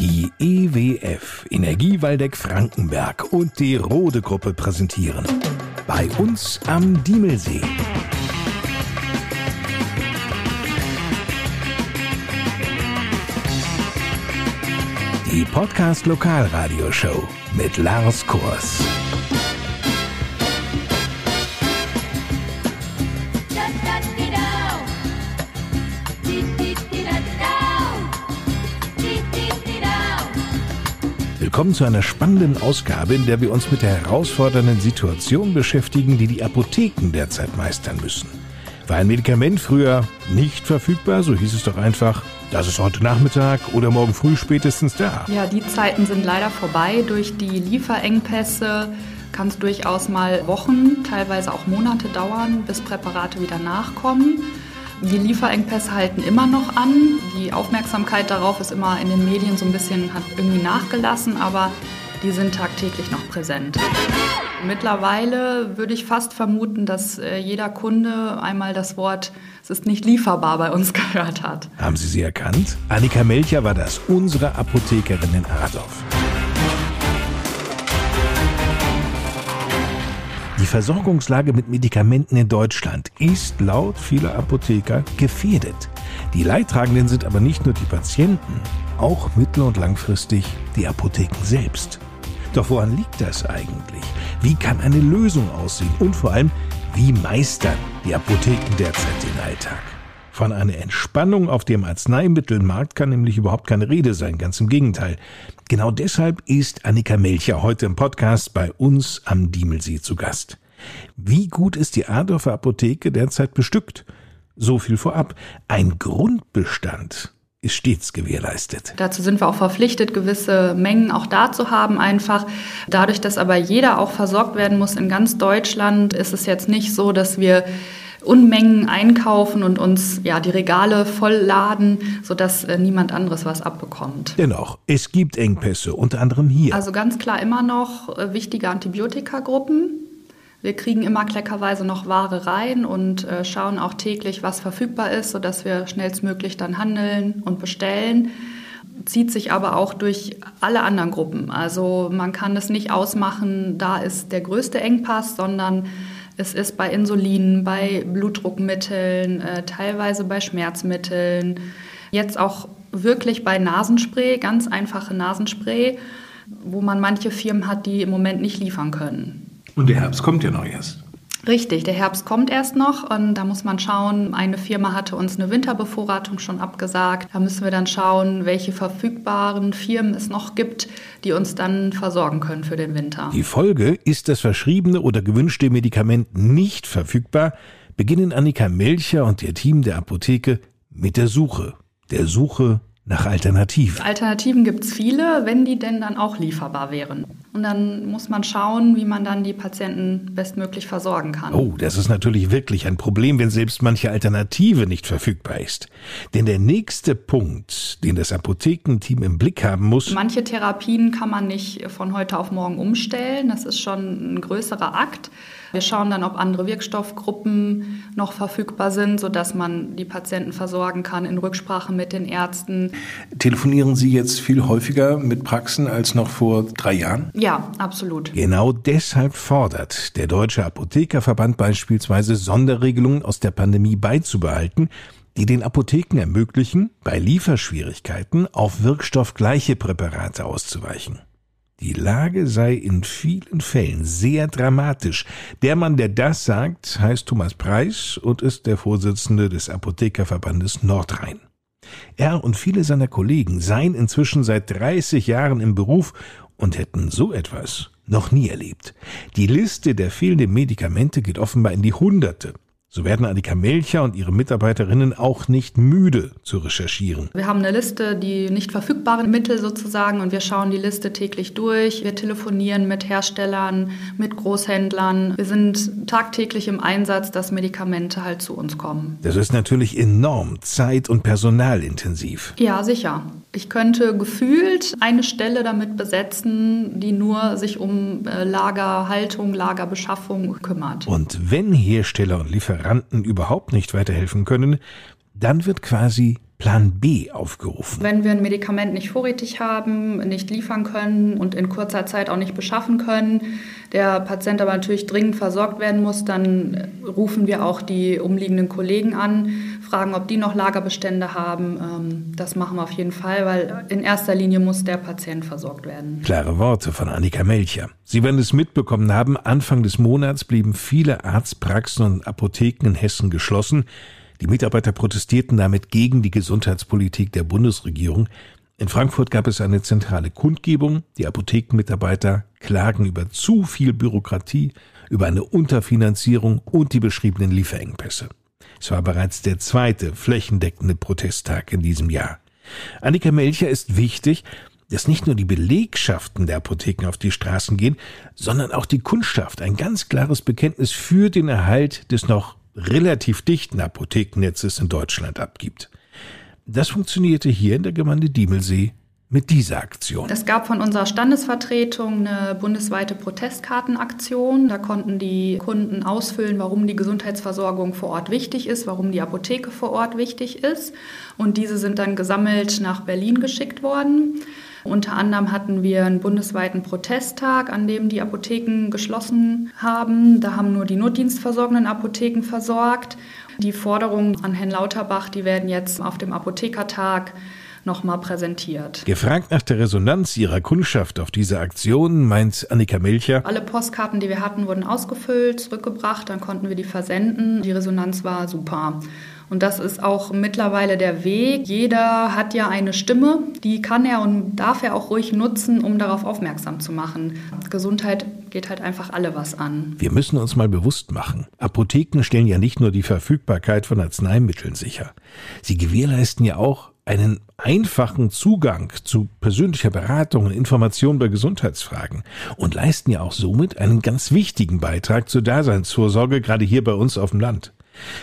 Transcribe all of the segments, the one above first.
Die EWF Energiewaldeck Frankenberg und die Rode Gruppe präsentieren. Bei uns am Diemelsee. Die Podcast Lokalradioshow mit Lars Kurs. Willkommen zu einer spannenden Ausgabe, in der wir uns mit der herausfordernden Situation beschäftigen, die die Apotheken derzeit meistern müssen. War ein Medikament früher nicht verfügbar, so hieß es doch einfach, das ist heute Nachmittag oder morgen früh spätestens da. Ja, die Zeiten sind leider vorbei. Durch die Lieferengpässe kann es durchaus mal Wochen, teilweise auch Monate dauern, bis Präparate wieder nachkommen. Die Lieferengpässe halten immer noch an. Die Aufmerksamkeit darauf ist immer in den Medien so ein bisschen, hat irgendwie nachgelassen, aber die sind tagtäglich noch präsent. Mittlerweile würde ich fast vermuten, dass äh, jeder Kunde einmal das Wort es ist nicht lieferbar bei uns gehört hat. Haben Sie sie erkannt? Annika Melcher war das, unsere Apothekerin in Adorf. Die Versorgungslage mit Medikamenten in Deutschland ist laut vieler Apotheker gefährdet. Die Leidtragenden sind aber nicht nur die Patienten, auch mittel- und langfristig die Apotheken selbst. Doch woran liegt das eigentlich? Wie kann eine Lösung aussehen? Und vor allem, wie meistern die Apotheken derzeit den Alltag? Von einer Entspannung auf dem Arzneimittelmarkt kann nämlich überhaupt keine Rede sein, ganz im Gegenteil. Genau deshalb ist Annika Melcher heute im Podcast bei uns am Diemelsee zu Gast. Wie gut ist die Adorfer Apotheke derzeit bestückt? So viel vorab. Ein Grundbestand ist stets gewährleistet. Dazu sind wir auch verpflichtet, gewisse Mengen auch da zu haben einfach. Dadurch, dass aber jeder auch versorgt werden muss in ganz Deutschland, ist es jetzt nicht so, dass wir Unmengen einkaufen und uns ja die Regale vollladen, sodass äh, niemand anderes was abbekommt. Dennoch, es gibt Engpässe, unter anderem hier. Also ganz klar immer noch äh, wichtige Antibiotikagruppen. Wir kriegen immer kleckerweise noch Ware rein und äh, schauen auch täglich, was verfügbar ist, sodass wir schnellstmöglich dann handeln und bestellen. Zieht sich aber auch durch alle anderen Gruppen. Also man kann es nicht ausmachen, da ist der größte Engpass, sondern es ist bei Insulin, bei Blutdruckmitteln, äh, teilweise bei Schmerzmitteln, jetzt auch wirklich bei Nasenspray, ganz einfache Nasenspray, wo man manche Firmen hat, die im Moment nicht liefern können. Und der Herbst kommt ja noch erst. Richtig, der Herbst kommt erst noch und da muss man schauen, eine Firma hatte uns eine Winterbevorratung schon abgesagt. Da müssen wir dann schauen, welche verfügbaren Firmen es noch gibt, die uns dann versorgen können für den Winter. Die Folge ist das verschriebene oder gewünschte Medikament nicht verfügbar, beginnen Annika Melcher und ihr Team der Apotheke mit der Suche. Der Suche nach Alternativen. Alternativen gibt es viele, wenn die denn dann auch lieferbar wären. Und dann muss man schauen, wie man dann die Patienten bestmöglich versorgen kann. Oh, das ist natürlich wirklich ein Problem, wenn selbst manche Alternative nicht verfügbar ist. Denn der nächste Punkt, den das Apothekenteam im Blick haben muss. Manche Therapien kann man nicht von heute auf morgen umstellen. Das ist schon ein größerer Akt. Wir schauen dann, ob andere Wirkstoffgruppen noch verfügbar sind, sodass man die Patienten versorgen kann in Rücksprache mit den Ärzten. Telefonieren Sie jetzt viel häufiger mit Praxen als noch vor drei Jahren? Ja, absolut. Genau deshalb fordert der Deutsche Apothekerverband beispielsweise Sonderregelungen aus der Pandemie beizubehalten, die den Apotheken ermöglichen, bei Lieferschwierigkeiten auf wirkstoffgleiche Präparate auszuweichen. Die Lage sei in vielen Fällen sehr dramatisch. Der Mann, der das sagt, heißt Thomas Preis und ist der Vorsitzende des Apothekerverbandes Nordrhein. Er und viele seiner Kollegen seien inzwischen seit 30 Jahren im Beruf und hätten so etwas noch nie erlebt. Die Liste der fehlenden Medikamente geht offenbar in die Hunderte. So werden Annika Melcher und ihre Mitarbeiterinnen auch nicht müde zu recherchieren. Wir haben eine Liste, die nicht verfügbaren Mittel sozusagen und wir schauen die Liste täglich durch. Wir telefonieren mit Herstellern, mit Großhändlern. Wir sind tagtäglich im Einsatz, dass Medikamente halt zu uns kommen. Das ist natürlich enorm zeit- und personalintensiv. Ja, sicher. Ich könnte gefühlt eine Stelle damit besetzen, die nur sich um äh, Lagerhaltung, Lagerbeschaffung kümmert. Und wenn Hersteller und Lieferanten überhaupt nicht weiterhelfen können, dann wird quasi Plan B aufgerufen. Wenn wir ein Medikament nicht vorrätig haben, nicht liefern können und in kurzer Zeit auch nicht beschaffen können, der Patient aber natürlich dringend versorgt werden muss, dann rufen wir auch die umliegenden Kollegen an, fragen, ob die noch Lagerbestände haben. Ähm, das machen wir auf jeden Fall, weil in erster Linie muss der Patient versorgt werden. Klare Worte von Annika Melcher. Sie werden es mitbekommen haben, Anfang des Monats blieben viele Arztpraxen und Apotheken in Hessen geschlossen. Die Mitarbeiter protestierten damit gegen die Gesundheitspolitik der Bundesregierung. In Frankfurt gab es eine zentrale Kundgebung. Die Apothekenmitarbeiter klagen über zu viel Bürokratie, über eine Unterfinanzierung und die beschriebenen Lieferengpässe. Es war bereits der zweite flächendeckende Protesttag in diesem Jahr. Annika Melcher ist wichtig, dass nicht nur die Belegschaften der Apotheken auf die Straßen gehen, sondern auch die Kundschaft ein ganz klares Bekenntnis für den Erhalt des noch relativ dichten Apothekennetzes in Deutschland abgibt. Das funktionierte hier in der Gemeinde Diemelsee mit dieser Aktion. Es gab von unserer Standesvertretung eine bundesweite Protestkartenaktion. Da konnten die Kunden ausfüllen, warum die Gesundheitsversorgung vor Ort wichtig ist, warum die Apotheke vor Ort wichtig ist. Und diese sind dann gesammelt nach Berlin geschickt worden. Unter anderem hatten wir einen bundesweiten Protesttag, an dem die Apotheken geschlossen haben. Da haben nur die notdienstversorgenden Apotheken versorgt. Die Forderungen an Herrn Lauterbach, die werden jetzt auf dem Apothekertag nochmal präsentiert. Gefragt nach der Resonanz ihrer Kundschaft auf diese Aktion, meint Annika Milcher. Alle Postkarten, die wir hatten, wurden ausgefüllt, zurückgebracht, dann konnten wir die versenden. Die Resonanz war super. Und das ist auch mittlerweile der Weg. Jeder hat ja eine Stimme, die kann er und darf er auch ruhig nutzen, um darauf aufmerksam zu machen. Gesundheit geht halt einfach alle was an. Wir müssen uns mal bewusst machen. Apotheken stellen ja nicht nur die Verfügbarkeit von Arzneimitteln sicher. Sie gewährleisten ja auch einen einfachen Zugang zu persönlicher Beratung und Information bei Gesundheitsfragen und leisten ja auch somit einen ganz wichtigen Beitrag zur Daseinsvorsorge, gerade hier bei uns auf dem Land.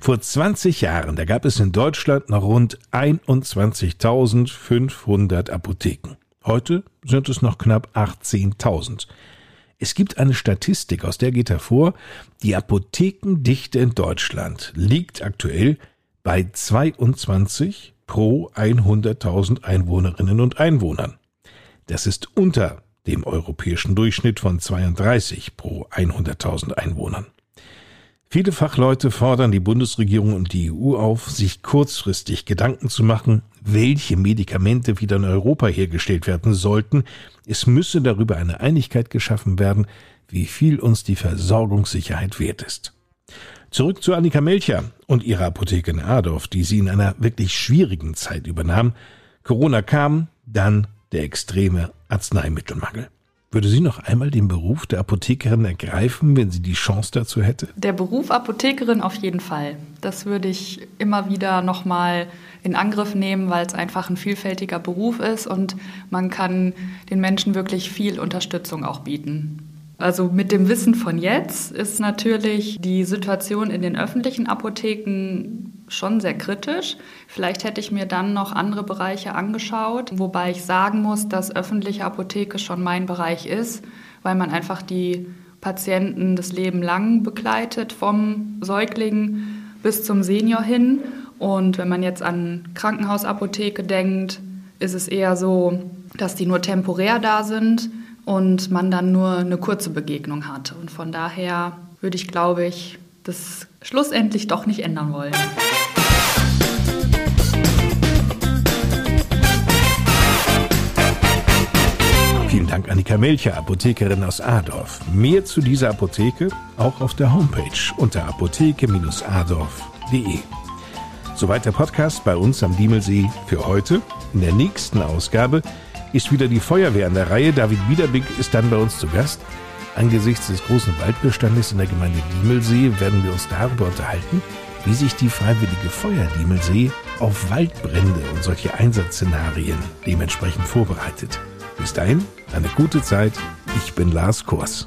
Vor 20 Jahren, da gab es in Deutschland noch rund 21.500 Apotheken. Heute sind es noch knapp 18.000. Es gibt eine Statistik, aus der geht hervor, die Apothekendichte in Deutschland liegt aktuell bei 22 pro 100.000 Einwohnerinnen und Einwohnern. Das ist unter dem europäischen Durchschnitt von 32 pro 100.000 Einwohnern. Viele Fachleute fordern die Bundesregierung und die EU auf, sich kurzfristig Gedanken zu machen, welche Medikamente wieder in Europa hergestellt werden sollten. Es müsse darüber eine Einigkeit geschaffen werden, wie viel uns die Versorgungssicherheit wert ist. Zurück zu Annika Melcher und ihrer Apotheke in Adorf, die sie in einer wirklich schwierigen Zeit übernahm. Corona kam, dann der extreme Arzneimittelmangel. Würde sie noch einmal den Beruf der Apothekerin ergreifen, wenn sie die Chance dazu hätte? Der Beruf Apothekerin auf jeden Fall. Das würde ich immer wieder nochmal in Angriff nehmen, weil es einfach ein vielfältiger Beruf ist und man kann den Menschen wirklich viel Unterstützung auch bieten. Also mit dem Wissen von jetzt ist natürlich die Situation in den öffentlichen Apotheken schon sehr kritisch. Vielleicht hätte ich mir dann noch andere Bereiche angeschaut, wobei ich sagen muss, dass öffentliche Apotheke schon mein Bereich ist, weil man einfach die Patienten das Leben lang begleitet, vom Säugling bis zum Senior hin. Und wenn man jetzt an Krankenhausapotheke denkt, ist es eher so, dass die nur temporär da sind und man dann nur eine kurze Begegnung hat. Und von daher würde ich, glaube ich, das schlussendlich doch nicht ändern wollen. Vielen Dank Annika Melcher, Apothekerin aus Adorf. Mehr zu dieser Apotheke auch auf der Homepage unter apotheke-adorf.de. Soweit der Podcast bei uns am Diemelsee für heute. In der nächsten Ausgabe ist wieder die Feuerwehr an der Reihe. David Wiederbig ist dann bei uns zu Gast. Angesichts des großen Waldbestandes in der Gemeinde Diemelsee werden wir uns darüber unterhalten, wie sich die Freiwillige Feuer Diemelsee auf Waldbrände und solche Einsatzszenarien dementsprechend vorbereitet. Bis dahin, eine gute Zeit. Ich bin Lars Kors.